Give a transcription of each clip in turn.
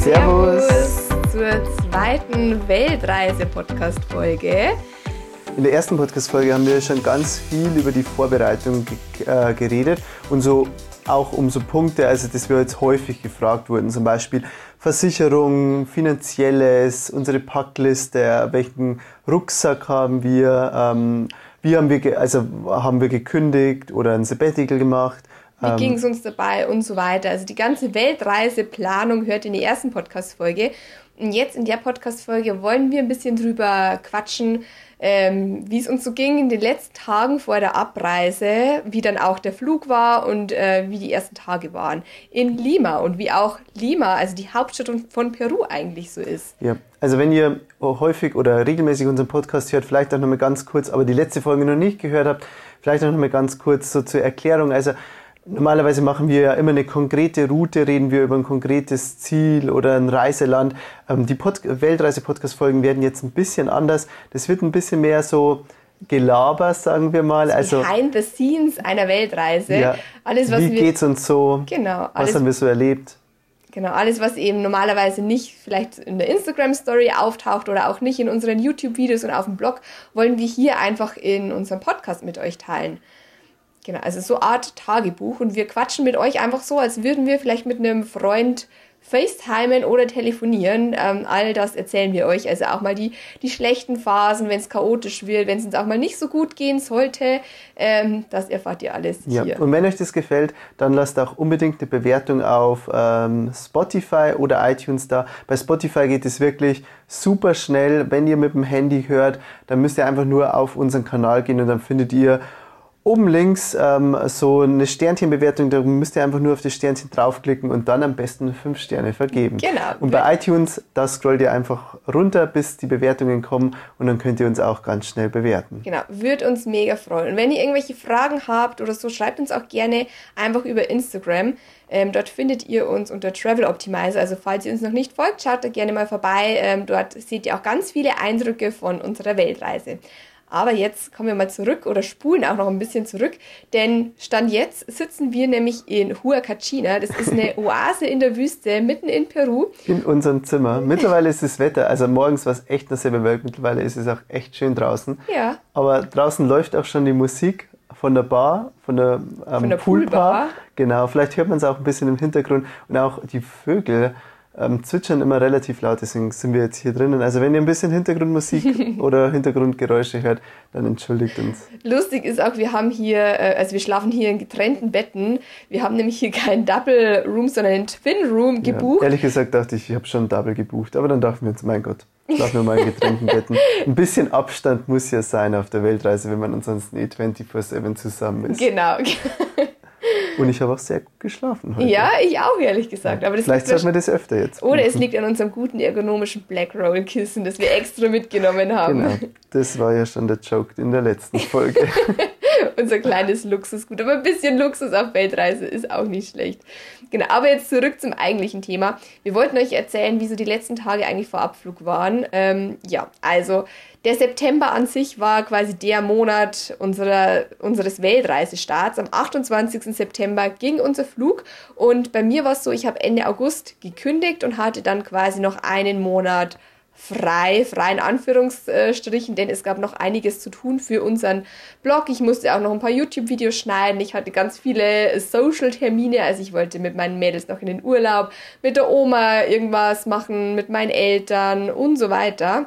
Servus. Servus zur zweiten Weltreise-Podcast-Folge. In der ersten Podcast-Folge haben wir schon ganz viel über die Vorbereitung äh, geredet und so auch um so Punkte, also das wir jetzt häufig gefragt wurden, zum Beispiel Versicherung, finanzielles, unsere Packliste, welchen Rucksack haben wir, ähm, wie haben wir, also haben wir gekündigt oder ein Sabbatical gemacht. Wie ähm, ging es uns dabei und so weiter. Also die ganze Weltreiseplanung hört in die ersten Podcast-Folge. Und jetzt in der Podcast-Folge wollen wir ein bisschen drüber quatschen, ähm, wie es uns so ging in den letzten Tagen vor der Abreise, wie dann auch der Flug war und äh, wie die ersten Tage waren in Lima und wie auch Lima, also die Hauptstadt von Peru eigentlich so ist. Ja, also wenn ihr häufig oder regelmäßig unseren Podcast hört, vielleicht auch nochmal ganz kurz, aber die letzte Folge noch nicht gehört habt, vielleicht auch nochmal ganz kurz so zur Erklärung. Also Normalerweise machen wir ja immer eine konkrete Route, reden wir über ein konkretes Ziel oder ein Reiseland. Ähm, die Weltreise-Podcast-Folgen werden jetzt ein bisschen anders. Das wird ein bisschen mehr so Gelaber, sagen wir mal. Also Behind the scenes einer Weltreise. Ja, alles, was wie wir, geht's uns so? Genau. Alles, was haben wir so erlebt? Genau, alles, was eben normalerweise nicht vielleicht in der Instagram-Story auftaucht oder auch nicht in unseren YouTube-Videos und auf dem Blog, wollen wir hier einfach in unserem Podcast mit euch teilen. Genau, also so Art Tagebuch und wir quatschen mit euch einfach so, als würden wir vielleicht mit einem Freund FaceTimen oder telefonieren. Ähm, all das erzählen wir euch. Also auch mal die, die schlechten Phasen, wenn es chaotisch wird, wenn es uns auch mal nicht so gut gehen sollte. Ähm, das erfahrt ihr alles ja. hier. Und wenn euch das gefällt, dann lasst auch unbedingt eine Bewertung auf ähm, Spotify oder iTunes da. Bei Spotify geht es wirklich super schnell. Wenn ihr mit dem Handy hört, dann müsst ihr einfach nur auf unseren Kanal gehen und dann findet ihr oben links ähm, so eine Sternchenbewertung, da müsst ihr einfach nur auf das Sternchen draufklicken und dann am besten fünf Sterne vergeben. Genau. Und bei iTunes, da scrollt ihr einfach runter, bis die Bewertungen kommen und dann könnt ihr uns auch ganz schnell bewerten. Genau, würde uns mega freuen. Und wenn ihr irgendwelche Fragen habt oder so, schreibt uns auch gerne einfach über Instagram. Ähm, dort findet ihr uns unter Travel Optimizer. Also falls ihr uns noch nicht folgt, schaut da gerne mal vorbei. Ähm, dort seht ihr auch ganz viele Eindrücke von unserer Weltreise. Aber jetzt kommen wir mal zurück oder spulen auch noch ein bisschen zurück, denn Stand jetzt sitzen wir nämlich in Huacachina. Das ist eine Oase in der Wüste mitten in Peru. In unserem Zimmer. Mittlerweile ist das Wetter, also morgens war es echt eine selbe Welt, mittlerweile ist es auch echt schön draußen. Ja. Aber draußen läuft auch schon die Musik von der Bar, von der, ähm, von der Poolbar. Poolbar. Genau, vielleicht hört man es auch ein bisschen im Hintergrund und auch die Vögel ähm, zwitschern immer relativ laut, deswegen sind wir jetzt hier drinnen. Also wenn ihr ein bisschen Hintergrundmusik oder Hintergrundgeräusche hört, dann entschuldigt uns. Lustig ist auch, wir haben hier, äh, also wir schlafen hier in getrennten Betten. Wir haben nämlich hier keinen Double Room, sondern einen Twin Room gebucht. Ja, ehrlich gesagt dachte ich, ich habe schon Double gebucht, aber dann dachten wir uns, mein Gott, schlafen wir mal in getrennten Betten. Ein bisschen Abstand muss ja sein auf der Weltreise, wenn man ansonsten eh 24-7 zusammen ist. Genau. Und ich habe auch sehr gut geschlafen heute. Ja, ich auch, ehrlich gesagt. Aber das Vielleicht sollten wir das öfter jetzt. Oder es liegt an unserem guten ergonomischen Black Roll Kissen, das wir extra mitgenommen haben. Genau, das war ja schon der Joke in der letzten Folge. Unser kleines Luxusgut. Aber ein bisschen Luxus auf Weltreise ist auch nicht schlecht. Genau, aber jetzt zurück zum eigentlichen Thema. Wir wollten euch erzählen, wie so die letzten Tage eigentlich vor Abflug waren. Ähm, ja, also der September an sich war quasi der Monat unserer, unseres Weltreisestarts. Am 28. September ging unser Flug und bei mir war es so, ich habe Ende August gekündigt und hatte dann quasi noch einen Monat frei, frei in Anführungsstrichen, denn es gab noch einiges zu tun für unseren Blog. Ich musste auch noch ein paar YouTube-Videos schneiden. Ich hatte ganz viele Social-Termine, also ich wollte mit meinen Mädels noch in den Urlaub, mit der Oma irgendwas machen, mit meinen Eltern und so weiter.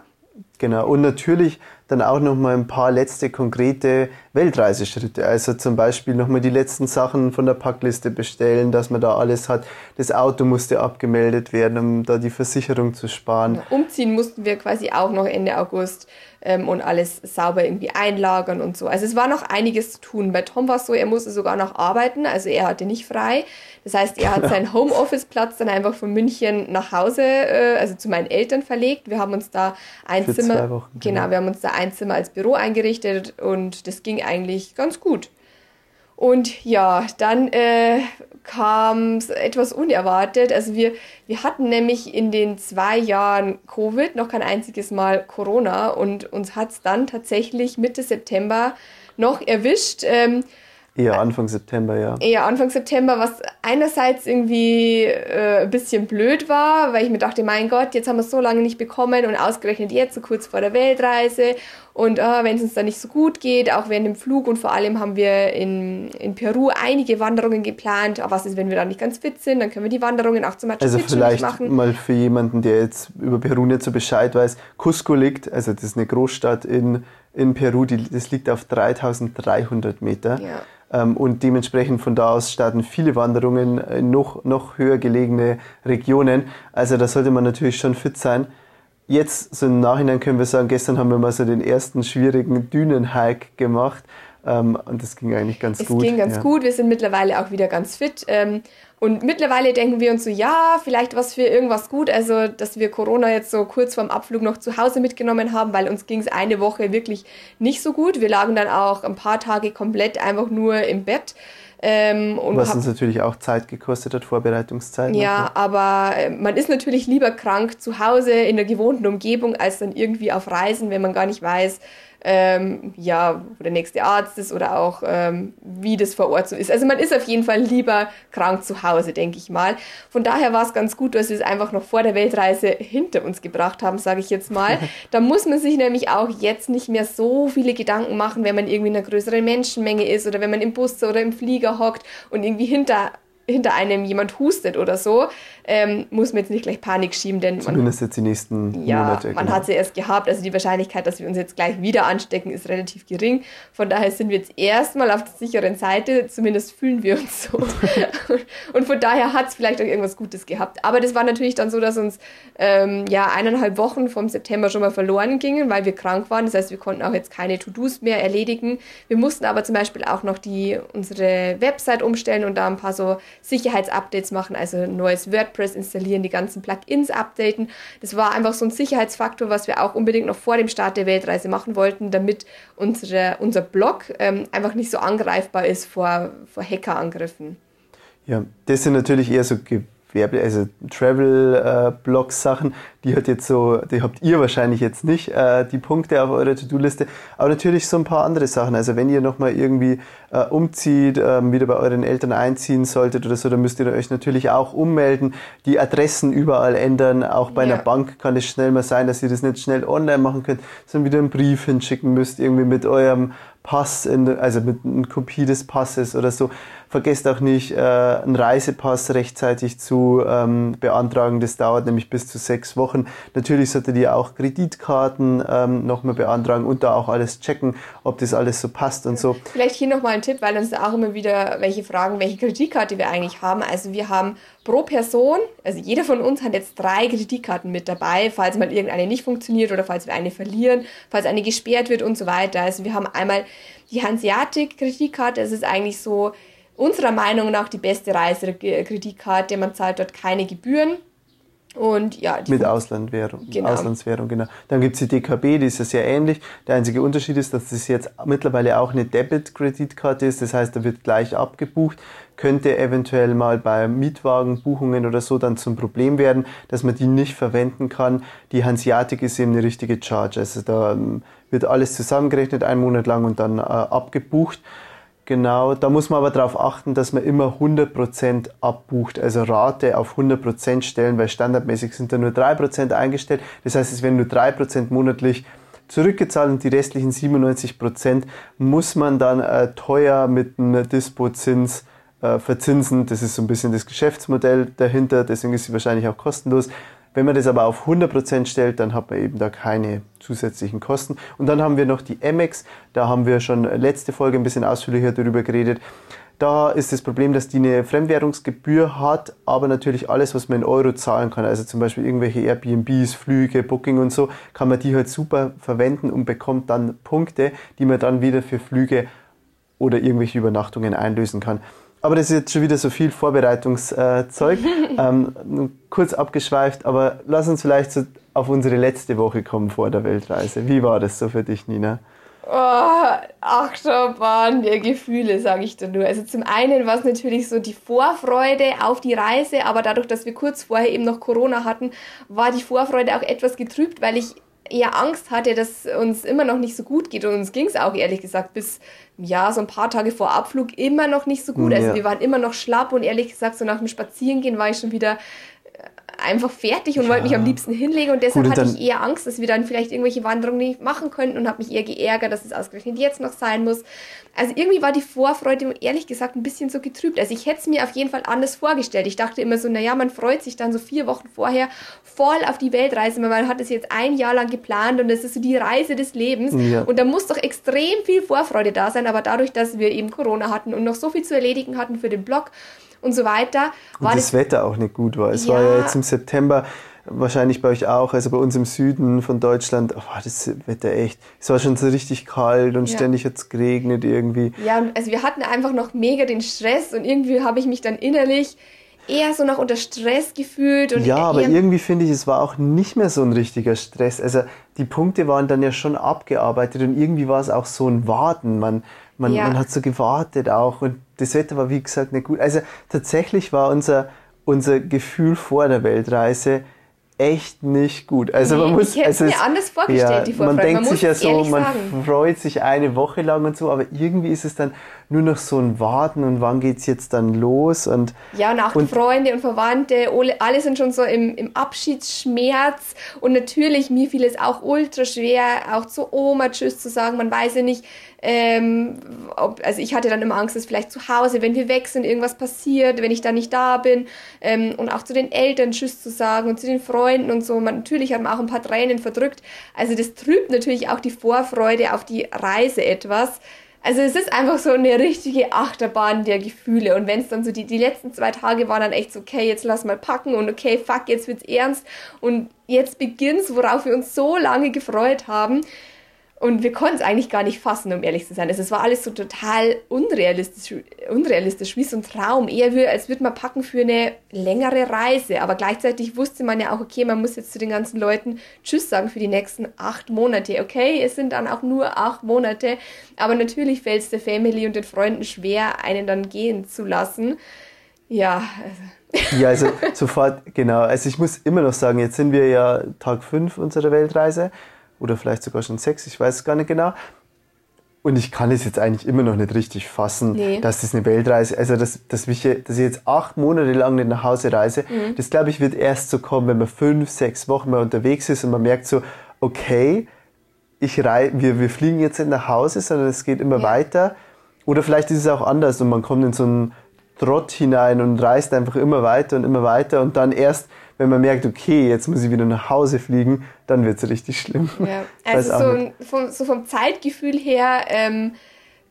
Genau, und natürlich dann auch nochmal ein paar letzte konkrete Weltreiseschritte. Also zum Beispiel nochmal die letzten Sachen von der Packliste bestellen, dass man da alles hat. Das Auto musste abgemeldet werden, um da die Versicherung zu sparen. Umziehen mussten wir quasi auch noch Ende August ähm, und alles sauber irgendwie einlagern und so. Also es war noch einiges zu tun. Bei Tom war es so, er musste sogar noch arbeiten, also er hatte nicht frei. Das heißt, er hat seinen Homeoffice-Platz dann einfach von München nach Hause, äh, also zu meinen Eltern verlegt. Wir haben uns da ein Für Zimmer, Wochen, genau, genau, wir haben uns da ein Zimmer als Büro eingerichtet und das ging eigentlich ganz gut. Und ja, dann äh, kam es etwas unerwartet. Also wir, wir hatten nämlich in den zwei Jahren Covid noch kein einziges Mal Corona und uns hat es dann tatsächlich Mitte September noch erwischt. Ähm, Eher Anfang September, ja. Eher Anfang September, was einerseits irgendwie äh, ein bisschen blöd war, weil ich mir dachte, mein Gott, jetzt haben wir es so lange nicht bekommen und ausgerechnet jetzt, so kurz vor der Weltreise. Und äh, wenn es uns dann nicht so gut geht, auch während dem Flug und vor allem haben wir in, in Peru einige Wanderungen geplant. Aber was ist, wenn wir da nicht ganz fit sind? Dann können wir die Wanderungen auch zum Machu Also vielleicht machen. mal für jemanden, der jetzt über Peru nicht so Bescheid weiß, Cusco liegt, also das ist eine Großstadt in, in Peru, die, das liegt auf 3300 Meter. Ja. Ähm, und dementsprechend von da aus starten viele Wanderungen in noch, noch höher gelegene Regionen. Also da sollte man natürlich schon fit sein. Jetzt, so im Nachhinein können wir sagen, gestern haben wir mal so den ersten schwierigen Dünenhike gemacht. Ähm, und das ging eigentlich ganz es gut. Es ging ganz ja. gut. Wir sind mittlerweile auch wieder ganz fit. Ähm, und mittlerweile denken wir uns so, ja, vielleicht was für irgendwas gut. Also, dass wir Corona jetzt so kurz vorm Abflug noch zu Hause mitgenommen haben, weil uns ging es eine Woche wirklich nicht so gut. Wir lagen dann auch ein paar Tage komplett einfach nur im Bett. Ähm, Was uns natürlich auch Zeit gekostet hat, Vorbereitungszeit. Ja, aber äh, man ist natürlich lieber krank zu Hause in der gewohnten Umgebung, als dann irgendwie auf Reisen, wenn man gar nicht weiß, ähm, ja, wo der nächste Arzt ist oder auch ähm, wie das vor Ort so ist. Also man ist auf jeden Fall lieber krank zu Hause, denke ich mal. Von daher war es ganz gut, dass wir es einfach noch vor der Weltreise hinter uns gebracht haben, sage ich jetzt mal. da muss man sich nämlich auch jetzt nicht mehr so viele Gedanken machen, wenn man irgendwie in einer größeren Menschenmenge ist oder wenn man im Bus oder im Flieger hockt und irgendwie hinter hinter einem jemand hustet oder so, ähm, muss man jetzt nicht gleich Panik schieben, denn zumindest man, jetzt die nächsten ja, Monate. Man genau. hat sie erst gehabt, also die Wahrscheinlichkeit, dass wir uns jetzt gleich wieder anstecken, ist relativ gering. Von daher sind wir jetzt erstmal auf der sicheren Seite, zumindest fühlen wir uns so. und von daher hat es vielleicht auch irgendwas Gutes gehabt. Aber das war natürlich dann so, dass uns ähm, ja eineinhalb Wochen vom September schon mal verloren gingen, weil wir krank waren. Das heißt, wir konnten auch jetzt keine To-Dos mehr erledigen. Wir mussten aber zum Beispiel auch noch die unsere Website umstellen und da ein paar so Sicherheitsupdates machen, also neues WordPress installieren, die ganzen Plugins updaten. Das war einfach so ein Sicherheitsfaktor, was wir auch unbedingt noch vor dem Start der Weltreise machen wollten, damit unsere, unser Blog ähm, einfach nicht so angreifbar ist vor, vor Hackerangriffen. Ja, das sind natürlich eher so Werbe, also Travel-Blog-Sachen, äh, die hat jetzt so, die habt ihr wahrscheinlich jetzt nicht, äh, die Punkte auf eurer To-Do-Liste, aber natürlich so ein paar andere Sachen. Also wenn ihr nochmal irgendwie äh, umzieht, äh, wieder bei euren Eltern einziehen solltet oder so, dann müsst ihr euch natürlich auch ummelden, die Adressen überall ändern. Auch bei ja. einer Bank kann es schnell mal sein, dass ihr das nicht schnell online machen könnt, sondern wieder einen Brief hinschicken müsst, irgendwie mit eurem Pass, in, also mit einer Kopie des Passes oder so. Vergesst auch nicht, äh, einen Reisepass rechtzeitig zu ähm, beantragen. Das dauert nämlich bis zu sechs Wochen. Natürlich solltet ihr auch Kreditkarten ähm, nochmal beantragen und da auch alles checken, ob das alles so passt und so. Vielleicht hier nochmal ein Tipp, weil uns auch immer wieder welche fragen, welche Kreditkarte wir eigentlich haben. Also wir haben pro Person, also jeder von uns hat jetzt drei Kreditkarten mit dabei, falls mal irgendeine nicht funktioniert oder falls wir eine verlieren, falls eine gesperrt wird und so weiter. Also wir haben einmal die Hanseatic-Kreditkarte, das ist eigentlich so unserer Meinung nach die beste Reisekreditkarte. Man zahlt dort keine Gebühren. Und ja, mit Auslandwährung, genau. Auslandswährung, genau. Dann gibt es die DKB, die ist ja sehr ähnlich. Der einzige Unterschied ist, dass das jetzt mittlerweile auch eine Debit-Kreditkarte ist. Das heißt, da wird gleich abgebucht. Könnte eventuell mal bei Mietwagenbuchungen oder so dann zum Problem werden, dass man die nicht verwenden kann. Die Hanseatic ist eben eine richtige Charge. Also da ähm, wird alles zusammengerechnet, einen Monat lang und dann äh, abgebucht. Genau, da muss man aber darauf achten, dass man immer 100% abbucht, also Rate auf 100% stellen, weil standardmäßig sind da nur 3% eingestellt. Das heißt, es werden nur 3% monatlich zurückgezahlt und die restlichen 97% muss man dann äh, teuer mit einem Dispo-Zins äh, verzinsen. Das ist so ein bisschen das Geschäftsmodell dahinter, deswegen ist sie wahrscheinlich auch kostenlos. Wenn man das aber auf 100% stellt, dann hat man eben da keine zusätzlichen Kosten. Und dann haben wir noch die Amex, da haben wir schon letzte Folge ein bisschen ausführlicher darüber geredet. Da ist das Problem, dass die eine Fremdwährungsgebühr hat, aber natürlich alles, was man in Euro zahlen kann, also zum Beispiel irgendwelche Airbnbs, Flüge, Booking und so, kann man die halt super verwenden und bekommt dann Punkte, die man dann wieder für Flüge oder irgendwelche Übernachtungen einlösen kann. Aber das ist jetzt schon wieder so viel Vorbereitungszeug. ähm, kurz abgeschweift, aber lass uns vielleicht so auf unsere letzte Woche kommen vor der Weltreise. Wie war das so für dich, Nina? Oh, Achterbahn der Gefühle, sage ich da nur. Also zum einen war es natürlich so die Vorfreude auf die Reise, aber dadurch, dass wir kurz vorher eben noch Corona hatten, war die Vorfreude auch etwas getrübt, weil ich eher Angst hatte, dass uns immer noch nicht so gut geht. Und uns ging es auch ehrlich gesagt bis ja so ein paar Tage vor Abflug immer noch nicht so gut. Also ja. wir waren immer noch schlapp und ehrlich gesagt so nach dem Spazierengehen war ich schon wieder einfach fertig und ja. wollte mich am liebsten hinlegen und deshalb Gut, hatte ich eher Angst, dass wir dann vielleicht irgendwelche Wanderungen nicht machen könnten und habe mich eher geärgert, dass es ausgerechnet jetzt noch sein muss. Also irgendwie war die Vorfreude ehrlich gesagt ein bisschen so getrübt. Also ich hätte es mir auf jeden Fall anders vorgestellt. Ich dachte immer so, naja, man freut sich dann so vier Wochen vorher voll auf die Weltreise. Man hat es jetzt ein Jahr lang geplant und das ist so die Reise des Lebens. Ja. Und da muss doch extrem viel Vorfreude da sein. Aber dadurch, dass wir eben Corona hatten und noch so viel zu erledigen hatten für den Blog, und so weiter. War und das, das, Wetter auch nicht gut war. Es ja, war ja jetzt im September, wahrscheinlich bei euch auch, also bei uns im Süden von Deutschland, oh, das Wetter echt, es war schon so richtig kalt und ja. ständig hat es geregnet irgendwie. Ja, also wir hatten einfach noch mega den Stress und irgendwie habe ich mich dann innerlich eher so noch unter Stress gefühlt. Und ja, aber irgendwie finde ich, es war auch nicht mehr so ein richtiger Stress. Also die Punkte waren dann ja schon abgearbeitet und irgendwie war es auch so ein Warten. Man, man, ja. man hat so gewartet auch und das Wetter war wie gesagt nicht gut. Also tatsächlich war unser, unser Gefühl vor der Weltreise echt nicht gut. Also nee, man muss, ich hätte also es mir anders vorgestellt, ja, die Vorfreude. Man denkt man sich ja so, man sagen. freut sich eine Woche lang und so, aber irgendwie ist es dann nur noch so ein Warten und wann geht es jetzt dann los und ja und auch und Freunde und Verwandte, alle sind schon so im, im Abschiedsschmerz und natürlich mir fiel es auch ultra schwer, auch zu Oma Tschüss zu sagen. Man weiß ja nicht, ähm, ob, also ich hatte dann immer Angst, dass vielleicht zu Hause, wenn wir weg sind, irgendwas passiert, wenn ich da nicht da bin. Ähm, und auch zu den Eltern Tschüss zu sagen und zu den Freunden und so. Man, natürlich hat man auch ein paar Tränen verdrückt. Also das trübt natürlich auch die Vorfreude auf die Reise etwas. Also es ist einfach so eine richtige Achterbahn der Gefühle. Und wenn es dann so die, die letzten zwei Tage waren dann echt so, okay, jetzt lass mal packen und okay, fuck, jetzt wird's ernst. Und jetzt beginnt's, worauf wir uns so lange gefreut haben. Und wir konnten es eigentlich gar nicht fassen, um ehrlich zu sein. Also es war alles so total unrealistisch, unrealistisch wie so ein Traum. Eher wie, als würde man packen für eine längere Reise. Aber gleichzeitig wusste man ja auch, okay, man muss jetzt zu den ganzen Leuten Tschüss sagen für die nächsten acht Monate. Okay, es sind dann auch nur acht Monate. Aber natürlich fällt es der Family und den Freunden schwer, einen dann gehen zu lassen. Ja, also. Ja, also sofort, genau. Also ich muss immer noch sagen, jetzt sind wir ja Tag 5 unserer Weltreise oder vielleicht sogar schon sechs, ich weiß es gar nicht genau. Und ich kann es jetzt eigentlich immer noch nicht richtig fassen, nee. dass das eine Weltreise, also dass, dass, ich, dass ich jetzt acht Monate lang nicht nach Hause reise, mhm. das glaube ich wird erst so kommen, wenn man fünf, sechs Wochen mal unterwegs ist und man merkt so, okay, ich rei wir, wir fliegen jetzt nicht nach Hause, sondern es geht immer ja. weiter. Oder vielleicht ist es auch anders und man kommt in so einen Trott hinein und reist einfach immer weiter und immer weiter und dann erst wenn man merkt, okay, jetzt muss ich wieder nach Hause fliegen, dann wird es richtig schlimm. Ja. Also so, vom, so, vom, Zeitgefühl her ähm,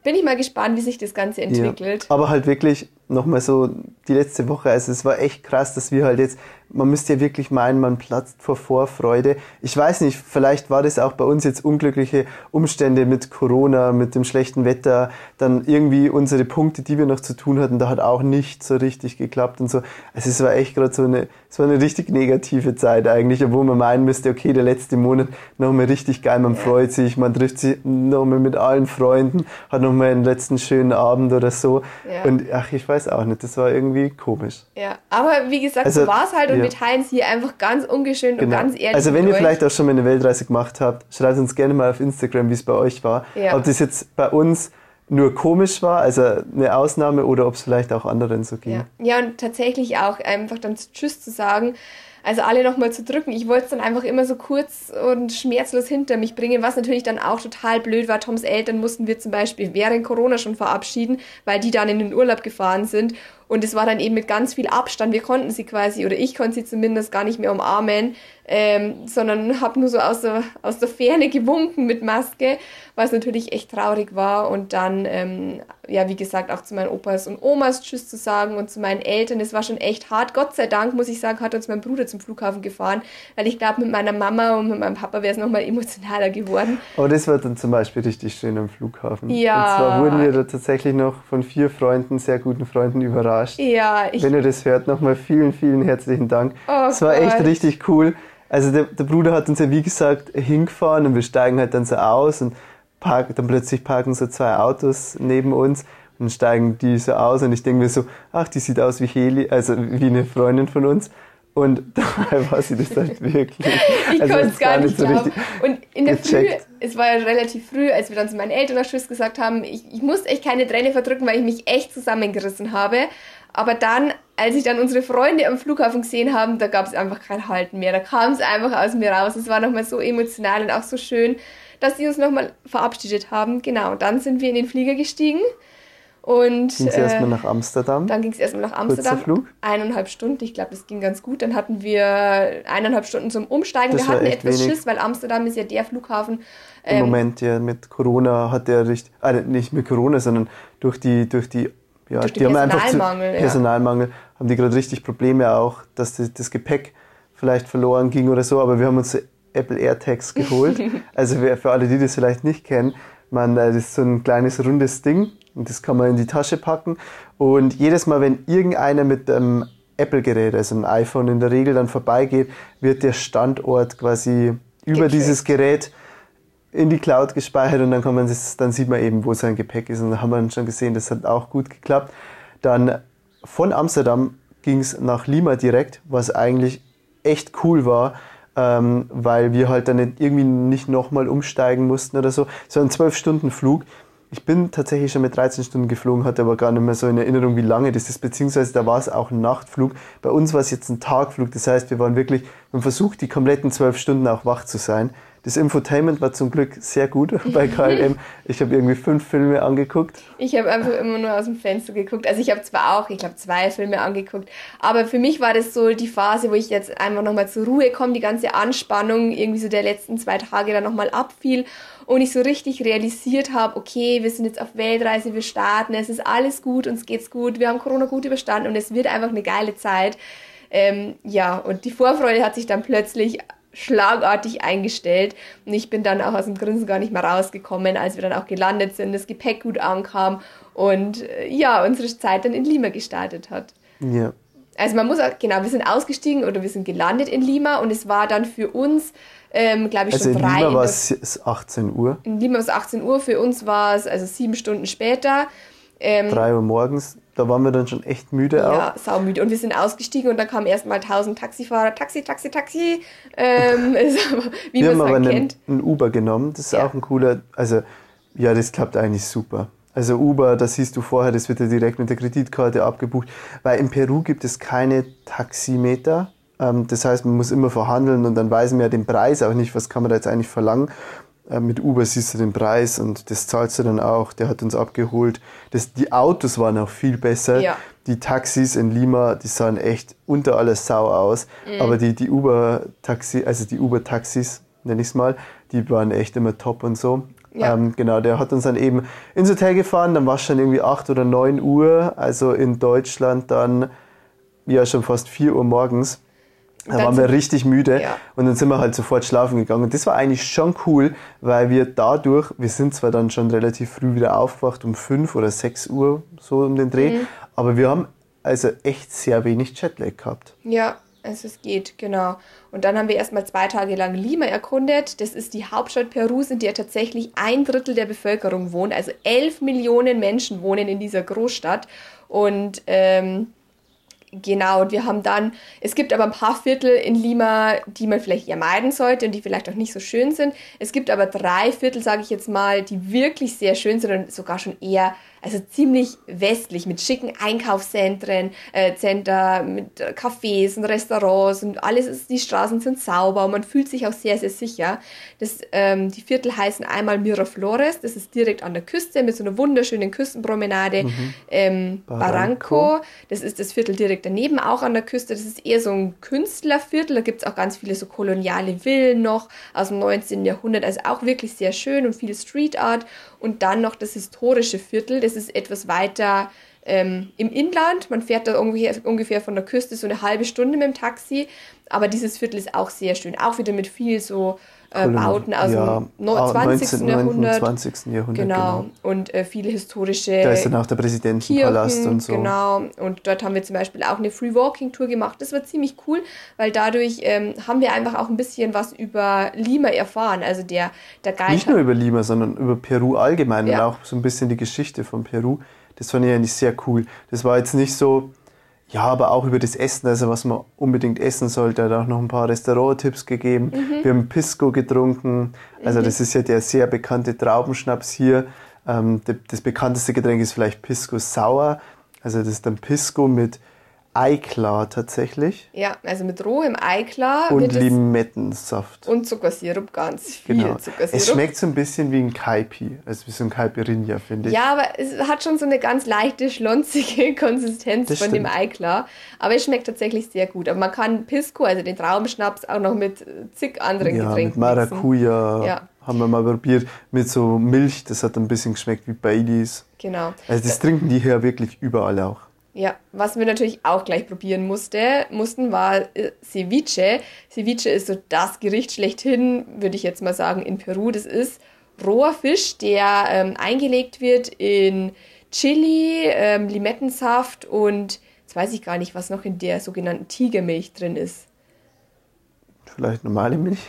bin ich mal gespannt, wie sich das Ganze entwickelt. Ja, aber halt wirklich nochmal so die letzte Woche, also es war echt krass, dass wir halt jetzt man müsste ja wirklich meinen, man platzt vor Vorfreude. Ich weiß nicht, vielleicht war das auch bei uns jetzt unglückliche Umstände mit Corona, mit dem schlechten Wetter, dann irgendwie unsere Punkte, die wir noch zu tun hatten, da hat auch nicht so richtig geklappt und so. Also es war echt gerade so eine, es war eine richtig negative Zeit eigentlich, obwohl man meinen müsste, okay, der letzte Monat nochmal richtig geil, man freut sich, man trifft sich nochmal mit allen Freunden, hat nochmal einen letzten schönen Abend oder so. Ja. Und ach, ich weiß auch nicht, das war irgendwie komisch. Ja, aber wie gesagt, also, so war es halt und wir teilen es hier einfach ganz ungeschönt genau. und ganz ehrlich. Also wenn ihr euch. vielleicht auch schon mal eine Weltreise gemacht habt, schreibt uns gerne mal auf Instagram, wie es bei euch war. Ja. Ob das jetzt bei uns nur komisch war, also eine Ausnahme, oder ob es vielleicht auch anderen so ging. Ja. ja, und tatsächlich auch einfach dann Tschüss zu sagen, also alle nochmal zu drücken. Ich wollte es dann einfach immer so kurz und schmerzlos hinter mich bringen, was natürlich dann auch total blöd war. Toms Eltern mussten wir zum Beispiel während Corona schon verabschieden, weil die dann in den Urlaub gefahren sind. Und es war dann eben mit ganz viel Abstand. Wir konnten sie quasi, oder ich konnte sie zumindest gar nicht mehr umarmen, ähm, sondern habe nur so aus der, aus der Ferne gewunken mit Maske, was natürlich echt traurig war. Und dann, ähm, ja, wie gesagt, auch zu meinen Opas und Omas Tschüss zu sagen und zu meinen Eltern. Es war schon echt hart. Gott sei Dank, muss ich sagen, hat uns mein Bruder zum Flughafen gefahren, weil ich glaube, mit meiner Mama und mit meinem Papa wäre es nochmal emotionaler geworden. Aber das war dann zum Beispiel richtig schön am Flughafen. Ja. Und zwar wurden wir da tatsächlich noch von vier Freunden, sehr guten Freunden überrascht überrascht. Ja, ich Wenn ihr das hört, nochmal vielen, vielen herzlichen Dank. Oh es war Gott. echt richtig cool. Also der, der, Bruder hat uns ja wie gesagt hingefahren und wir steigen halt dann so aus und parken, dann plötzlich parken so zwei Autos neben uns und steigen die so aus und ich denke mir so, ach, die sieht aus wie Heli, also wie eine Freundin von uns. Und dabei war sie das halt wirklich. ich also konnte es gar nicht glauben. und in der gecheckt. Früh, es war ja relativ früh, als wir dann zu meinen Eltern nach Schluss gesagt haben, ich, ich musste echt keine Träne verdrücken, weil ich mich echt zusammengerissen habe. Aber dann, als ich dann unsere Freunde am Flughafen gesehen habe, da gab es einfach kein Halten mehr. Da kam es einfach aus mir raus. Es war nochmal so emotional und auch so schön, dass sie uns nochmal verabschiedet haben. Genau, und dann sind wir in den Flieger gestiegen. Und ging es äh, erstmal nach Amsterdam? Dann ging es erstmal nach Amsterdam. Kurzer Flug? Eineinhalb Stunden, ich glaube, das ging ganz gut. Dann hatten wir eineinhalb Stunden zum Umsteigen. Das wir hatten etwas wenig. Schiss, weil Amsterdam ist ja der Flughafen. Im ähm, Moment ja mit Corona hat der richtig, äh, nicht mit Corona, sondern durch die, durch die ja, durch die haben einfach zu, Personalmangel ja. haben die gerade richtig Probleme auch, dass das, das Gepäck vielleicht verloren ging oder so. Aber wir haben uns Apple AirTags geholt. also für alle, die das vielleicht nicht kennen, man, äh, das ist so ein kleines rundes Ding und das kann man in die Tasche packen. Und jedes Mal, wenn irgendeiner mit einem Apple-Gerät, also einem iPhone in der Regel, dann vorbeigeht, wird der Standort quasi über dieses Gerät in die Cloud gespeichert und dann kann man das, dann sieht man eben, wo sein Gepäck ist. Und da haben wir schon gesehen, das hat auch gut geklappt. Dann von Amsterdam ging es nach Lima direkt, was eigentlich echt cool war, ähm, weil wir halt dann nicht, irgendwie nicht nochmal umsteigen mussten oder so. Es war ein 12-Stunden-Flug. Ich bin tatsächlich schon mit 13 Stunden geflogen, hatte aber gar nicht mehr so in Erinnerung, wie lange das ist, beziehungsweise da war es auch ein Nachtflug. Bei uns war es jetzt ein Tagflug, das heißt, wir waren wirklich, wir haben versucht, die kompletten 12 Stunden auch wach zu sein. Das Infotainment war zum Glück sehr gut bei KLM. Ich habe irgendwie fünf Filme angeguckt. Ich habe einfach immer nur aus dem Fenster geguckt. Also ich habe zwar auch, ich glaube, zwei Filme angeguckt, aber für mich war das so die Phase, wo ich jetzt einfach nochmal zur Ruhe komme, die ganze Anspannung irgendwie so der letzten zwei Tage dann nochmal abfiel und ich so richtig realisiert habe, okay, wir sind jetzt auf Weltreise, wir starten, es ist alles gut, uns geht's gut, wir haben Corona gut überstanden und es wird einfach eine geile Zeit. Ähm, ja, und die Vorfreude hat sich dann plötzlich schlagartig eingestellt und ich bin dann auch aus dem Grinsen gar nicht mehr rausgekommen, als wir dann auch gelandet sind, das Gepäck gut ankam und äh, ja, unsere Zeit dann in Lima gestartet hat. Ja. Also man muss auch, genau, wir sind ausgestiegen oder wir sind gelandet in Lima und es war dann für uns, ähm, glaube ich, also schon drei. In Lima war es 18 Uhr. In Lima war es 18 Uhr, für uns war es also sieben Stunden später. Ähm, 3 Uhr morgens, da waren wir dann schon echt müde ja, auch. Ja, saumüde. Und wir sind ausgestiegen und dann kamen erstmal tausend Taxifahrer, Taxi, Taxi, Taxi. Ähm, wie wir haben aber halt einen, einen, Uber genommen. Das ist ja. auch ein cooler, also ja, das klappt eigentlich super. Also Uber, das siehst du vorher, das wird ja direkt mit der Kreditkarte abgebucht. Weil in Peru gibt es keine Taximeter. Ähm, das heißt, man muss immer verhandeln und dann weiß man ja den Preis auch nicht, was kann man da jetzt eigentlich verlangen. Äh, mit Uber siehst du den Preis und das zahlst du dann auch. Der hat uns abgeholt. Das, die Autos waren auch viel besser. Ja. Die Taxis in Lima, die sahen echt unter alles Sau aus. Mhm. Aber die, die Uber-Taxi, also die Uber-Taxis, nenne ich es mal, die waren echt immer top und so. Ja. Ähm, genau, der hat uns dann eben ins Hotel gefahren, dann war es schon irgendwie 8 oder 9 Uhr, also in Deutschland dann ja schon fast 4 Uhr morgens. Da waren wir richtig müde ja. und dann sind wir halt sofort schlafen gegangen. Und das war eigentlich schon cool, weil wir dadurch, wir sind zwar dann schon relativ früh wieder aufgewacht, um 5 oder 6 Uhr so um den Dreh, mhm. aber wir haben also echt sehr wenig Jetlag gehabt. Ja, also es geht, genau. Und dann haben wir erstmal zwei Tage lang Lima erkundet. Das ist die Hauptstadt Perus, in der tatsächlich ein Drittel der Bevölkerung wohnt. Also 11 Millionen Menschen wohnen in dieser Großstadt. Und ähm, Genau, und wir haben dann, es gibt aber ein paar Viertel in Lima, die man vielleicht eher meiden sollte und die vielleicht auch nicht so schön sind. Es gibt aber drei Viertel, sage ich jetzt mal, die wirklich sehr schön sind und sogar schon eher also ziemlich westlich mit schicken Einkaufszentren, äh, Center, mit Cafés und Restaurants und alles ist, die Straßen sind sauber und man fühlt sich auch sehr, sehr sicher. Das, ähm, die Viertel heißen einmal Miraflores, das ist direkt an der Küste mit so einer wunderschönen Küstenpromenade. Mhm. Ähm, Barranco. Barranco, das ist das Viertel direkt daneben, auch an der Küste. Das ist eher so ein Künstlerviertel, da gibt es auch ganz viele so koloniale Villen noch aus dem 19. Jahrhundert, also auch wirklich sehr schön und viel Street Art. Und dann noch das historische Viertel, das ist etwas weiter ähm, im Inland. Man fährt da ungefähr, ungefähr von der Küste so eine halbe Stunde mit dem Taxi. Aber dieses Viertel ist auch sehr schön. Auch wieder mit viel so äh, Bauten aus ja, dem 20. 19, Jahrhundert. 20. Jahrhundert. Genau. genau. Und äh, viele historische. Da ist dann auch der Präsidentenpalast Kirchen, und so. Genau. Und dort haben wir zum Beispiel auch eine Free Walking Tour gemacht. Das war ziemlich cool, weil dadurch ähm, haben wir einfach auch ein bisschen was über Lima erfahren. Also der, der Guide. Nicht nur über Lima, sondern über Peru allgemein ja. und auch so ein bisschen die Geschichte von Peru. Das fand ich eigentlich sehr cool. Das war jetzt nicht so ja, aber auch über das Essen, also was man unbedingt essen sollte. Er hat auch noch ein paar Restauranttipps gegeben. Mhm. Wir haben Pisco getrunken. Also mhm. das ist ja der sehr bekannte Traubenschnaps hier. Ähm, das bekannteste Getränk ist vielleicht Pisco Sauer. Also das ist dann Pisco mit Eiklar tatsächlich. Ja, also mit rohem Eiklar. Und Limettensaft. Und Zuckersirup, ganz viel genau. Zuckersirup. Es schmeckt so ein bisschen wie ein Kaipi, also wie so ein Caipirinha, finde ich. Ja, aber es hat schon so eine ganz leichte, schlonzige Konsistenz das von stimmt. dem Eiklar. Aber es schmeckt tatsächlich sehr gut. Aber man kann Pisco, also den Traubenschnaps, auch noch mit zig anderen ja, Getränken mit Maracuja. Ja. Haben wir mal probiert mit so Milch, das hat ein bisschen geschmeckt wie Baileys. Genau. Also das trinken die hier wirklich überall auch. Ja, was wir natürlich auch gleich probieren musste, mussten, war äh, Ceviche. Ceviche ist so das Gericht schlechthin, würde ich jetzt mal sagen, in Peru. Das ist roher Fisch, der ähm, eingelegt wird in Chili, ähm, Limettensaft und jetzt weiß ich gar nicht, was noch in der sogenannten Tigermilch drin ist. Vielleicht normale Milch?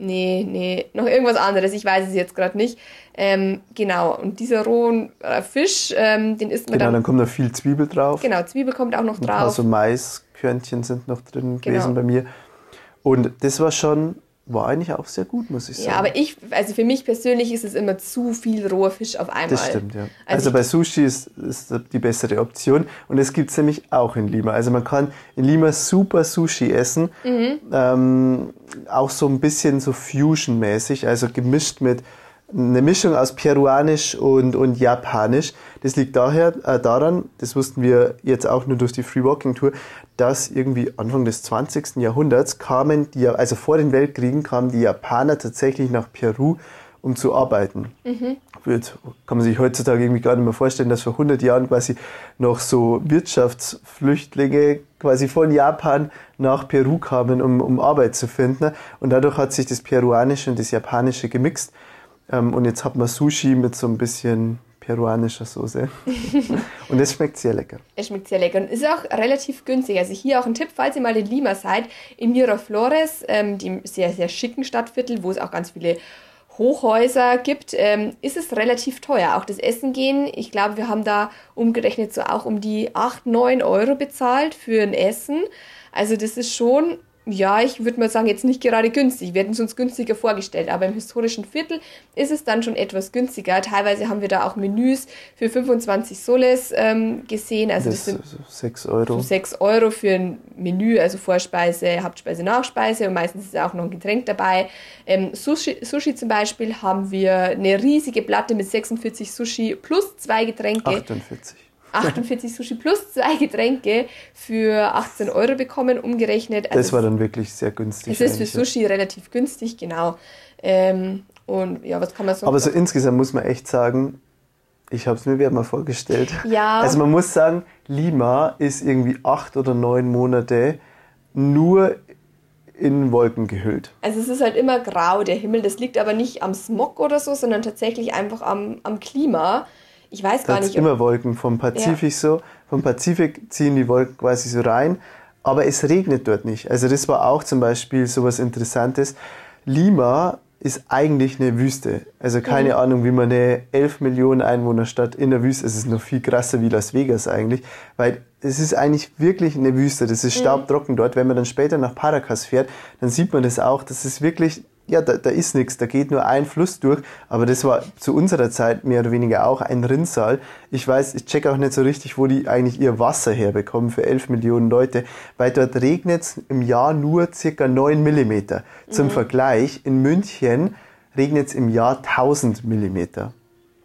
Nee, nee, noch irgendwas anderes, ich weiß es jetzt gerade nicht. Ähm, genau, und dieser rohen äh, Fisch, ähm, den isst man genau, dann. dann kommt noch viel Zwiebel drauf. Genau, Zwiebel kommt auch noch drauf. Also Maiskörnchen sind noch drin genau. gewesen bei mir. Und das war schon war eigentlich auch sehr gut, muss ich sagen. Ja, aber ich, also für mich persönlich ist es immer zu viel roher Fisch auf einmal. Das stimmt, ja. Also, also bei Sushi ist, ist die bessere Option und es gibt es nämlich auch in Lima. Also man kann in Lima super Sushi essen, mhm. ähm, auch so ein bisschen so Fusion-mäßig, also gemischt mit eine Mischung aus Peruanisch und, und Japanisch. Das liegt daher, äh, daran, das wussten wir jetzt auch nur durch die Free Walking Tour, dass irgendwie Anfang des 20. Jahrhunderts kamen die, also vor den Weltkriegen kamen die Japaner tatsächlich nach Peru, um zu arbeiten. Mhm. kann man sich heutzutage irgendwie gar nicht mehr vorstellen, dass vor 100 Jahren quasi noch so Wirtschaftsflüchtlinge quasi von Japan nach Peru kamen, um, um Arbeit zu finden. Und dadurch hat sich das Peruanische und das Japanische gemixt. Ähm, und jetzt hat man Sushi mit so ein bisschen peruanischer Soße. und es schmeckt sehr lecker. Es schmeckt sehr lecker und ist auch relativ günstig. Also hier auch ein Tipp, falls ihr mal in Lima seid, in Miraflores, ähm, dem sehr, sehr schicken Stadtviertel, wo es auch ganz viele Hochhäuser gibt, ähm, ist es relativ teuer. Auch das Essen gehen, ich glaube, wir haben da umgerechnet so auch um die 8, 9 Euro bezahlt für ein Essen. Also das ist schon ja, ich würde mal sagen, jetzt nicht gerade günstig. Wir hätten es uns günstiger vorgestellt, aber im historischen Viertel ist es dann schon etwas günstiger. Teilweise haben wir da auch Menüs für 25 Soles ähm, gesehen. Also das, das sind 6 Euro. 6 Euro für ein Menü, also Vorspeise, Hauptspeise, Nachspeise und meistens ist auch noch ein Getränk dabei. Ähm, Sushi, Sushi zum Beispiel haben wir eine riesige Platte mit 46 Sushi plus zwei Getränke. 48. 48 Sushi plus zwei Getränke für 18 Euro bekommen, umgerechnet. Also das war dann wirklich sehr günstig. Es ist für Sushi ja. relativ günstig, genau. Ähm, und ja, was kann man so. Aber so insgesamt muss man echt sagen, ich habe es mir wieder mal vorgestellt. Ja. Also man muss sagen, Lima ist irgendwie acht oder neun Monate nur in Wolken gehüllt. Also es ist halt immer grau, der Himmel. Das liegt aber nicht am Smog oder so, sondern tatsächlich einfach am, am Klima ich weiß gar nicht. immer Wolken vom Pazifik ja. so. Vom Pazifik ziehen die Wolken quasi so rein. Aber es regnet dort nicht. Also das war auch zum Beispiel so was Interessantes. Lima ist eigentlich eine Wüste. Also keine mhm. Ahnung, wie man eine 11 Millionen Einwohnerstadt in der Wüste, es ist noch viel krasser wie Las Vegas eigentlich, weil es ist eigentlich wirklich eine Wüste. Das ist mhm. staubtrocken dort. Wenn man dann später nach Paracas fährt, dann sieht man das auch. Das ist wirklich ja, da, da ist nichts, da geht nur ein Fluss durch, aber das war zu unserer Zeit mehr oder weniger auch ein Rinnsal. Ich weiß, ich check auch nicht so richtig, wo die eigentlich ihr Wasser herbekommen für 11 Millionen Leute, weil dort regnet es im Jahr nur circa 9 Millimeter. Zum mhm. Vergleich, in München regnet es im Jahr 1000 Millimeter.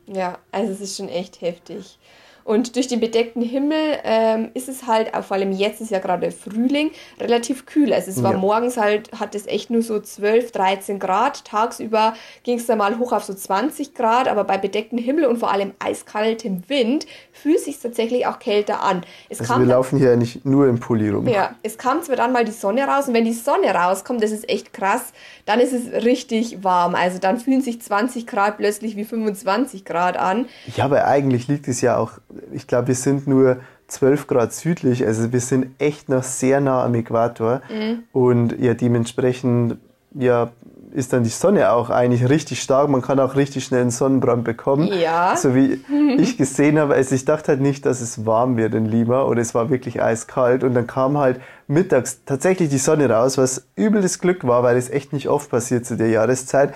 Ja, also es ist schon echt heftig. Und durch den bedeckten Himmel ähm, ist es halt, vor allem jetzt ist ja gerade Frühling, relativ kühl. Also es war ja. morgens halt, hat es echt nur so 12, 13 Grad. Tagsüber ging es dann mal hoch auf so 20 Grad, aber bei bedecktem Himmel und vor allem eiskaltem Wind fühlt es sich tatsächlich auch kälter an. Es also wir laufen hier nicht nur im Pulli rum. Ja, es kam zwar dann mal die Sonne raus und wenn die Sonne rauskommt, das ist echt krass, dann ist es richtig warm. Also dann fühlen sich 20 Grad plötzlich wie 25 Grad an. Ja, aber eigentlich liegt es ja auch ich glaube, wir sind nur 12 Grad südlich, also wir sind echt noch sehr nah am Äquator mhm. und ja dementsprechend ja ist dann die Sonne auch eigentlich richtig stark. Man kann auch richtig schnell einen Sonnenbrand bekommen. Ja. So wie ich gesehen habe. Also ich dachte halt nicht, dass es warm wird in Lima oder es war wirklich eiskalt. Und dann kam halt mittags tatsächlich die Sonne raus, was übles Glück war, weil es echt nicht oft passiert zu der Jahreszeit.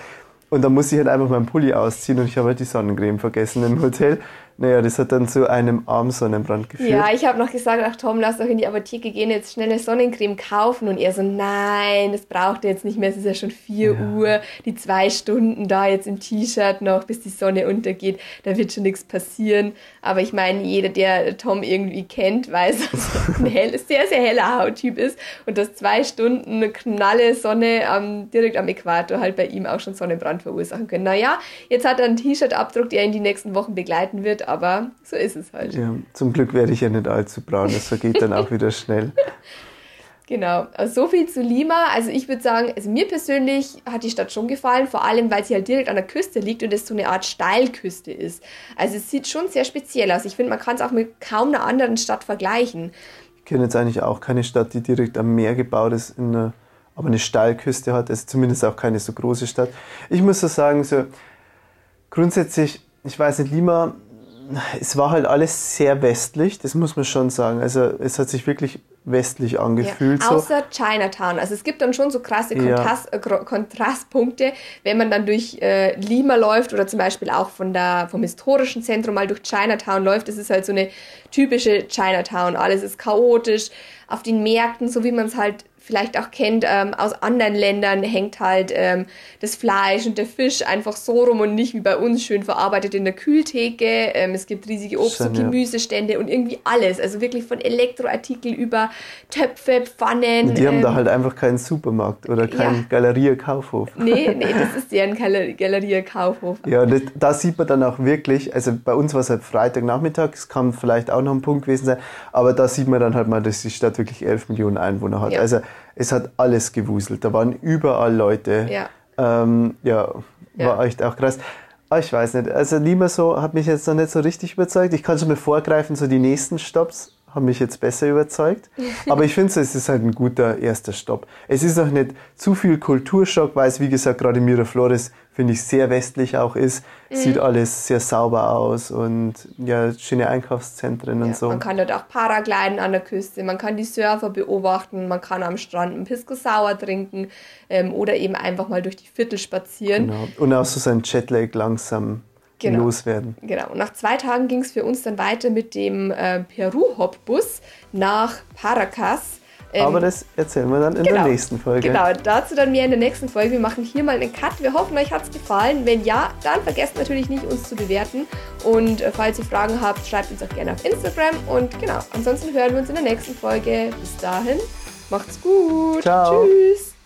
Und dann musste ich halt einfach meinen Pulli ausziehen und ich habe halt die Sonnencreme vergessen im Hotel. Naja, das hat dann zu einem Armsonnenbrand geführt. Ja, ich habe noch gesagt, ach Tom, lass doch in die Apotheke gehen, jetzt schnell eine Sonnencreme kaufen. Und er so, nein, das braucht er jetzt nicht mehr, es ist ja schon 4 ja. Uhr, die zwei Stunden da jetzt im T-Shirt noch, bis die Sonne untergeht, da wird schon nichts passieren. Aber ich meine, jeder, der Tom irgendwie kennt, weiß, dass er ein hell, sehr, sehr heller Hauttyp ist und dass zwei Stunden eine knalle Sonne ähm, direkt am Äquator halt bei ihm auch schon Sonnenbrand verursachen können. Naja, jetzt hat er einen T-Shirt-Abdruck, der ihn die nächsten Wochen begleiten wird aber so ist es halt. Ja, zum Glück werde ich ja nicht allzu braun, das vergeht dann auch wieder schnell. Genau, also so viel zu Lima. Also ich würde sagen, also mir persönlich hat die Stadt schon gefallen, vor allem weil sie halt direkt an der Küste liegt und es so eine Art Steilküste ist. Also es sieht schon sehr speziell aus. Ich finde, man kann es auch mit kaum einer anderen Stadt vergleichen. Ich kenne jetzt eigentlich auch keine Stadt, die direkt am Meer gebaut ist, eine, aber eine Steilküste hat. Also zumindest auch keine so große Stadt. Ich muss so sagen, so grundsätzlich, ich weiß nicht, Lima es war halt alles sehr westlich, das muss man schon sagen. Also es hat sich wirklich westlich angefühlt. Ja, außer so. Chinatown. Also es gibt dann schon so krasse Kontrast, ja. äh, Kontrastpunkte, wenn man dann durch äh, Lima läuft oder zum Beispiel auch von der, vom historischen Zentrum mal durch Chinatown läuft. Das ist halt so eine typische Chinatown. Alles ist chaotisch. Auf den Märkten, so wie man es halt vielleicht auch kennt, ähm, aus anderen Ländern hängt halt ähm, das Fleisch und der Fisch einfach so rum und nicht wie bei uns schön verarbeitet in der Kühltheke. Ähm, es gibt riesige Obst- und Gemüsestände und irgendwie alles. Also wirklich von Elektroartikel über Töpfe, Pfannen. Die haben da ähm, halt einfach keinen Supermarkt oder keinen ja. Galerie-Kaufhof. Nee, nee, das ist deren Galerie-Kaufhof. Ja, und da sieht man dann auch wirklich, also bei uns war es halt Freitagnachmittag, es kann vielleicht auch noch ein Punkt gewesen sein, aber da sieht man dann halt mal, dass die Stadt wirklich 11 Millionen Einwohner hat. Ja. Also es hat alles gewuselt. Da waren überall Leute. Ja. Ähm, ja, war ja. echt auch krass. Aber ah, ich weiß nicht. Also Lima so hat mich jetzt noch nicht so richtig überzeugt. Ich kann schon mal vorgreifen, so die nächsten Stops haben mich jetzt besser überzeugt. Aber ich finde, es ist halt ein guter erster Stopp. Es ist noch nicht zu viel Kulturschock, weil es, wie gesagt, gerade Miraflores, finde ich, sehr westlich auch ist. Mhm. Sieht alles sehr sauber aus und ja, schöne Einkaufszentren und so. Man kann dort auch Paragliden an der Küste, man kann die Surfer beobachten, man kann am Strand ein Pisco Sauer trinken ähm, oder eben einfach mal durch die Viertel spazieren. Genau. Und auch so sein Jetlag langsam genau. loswerden. Genau. Und nach zwei Tagen ging es für uns dann weiter mit dem äh, Peru-Hop-Bus nach Paracas. Ähm, Aber das erzählen wir dann in genau, der nächsten Folge. Genau, dazu dann mehr in der nächsten Folge. Wir machen hier mal einen Cut. Wir hoffen, euch hat es gefallen. Wenn ja, dann vergesst natürlich nicht, uns zu bewerten. Und äh, falls ihr Fragen habt, schreibt uns auch gerne auf Instagram. Und genau, ansonsten hören wir uns in der nächsten Folge. Bis dahin, macht's gut. Ciao. Tschüss.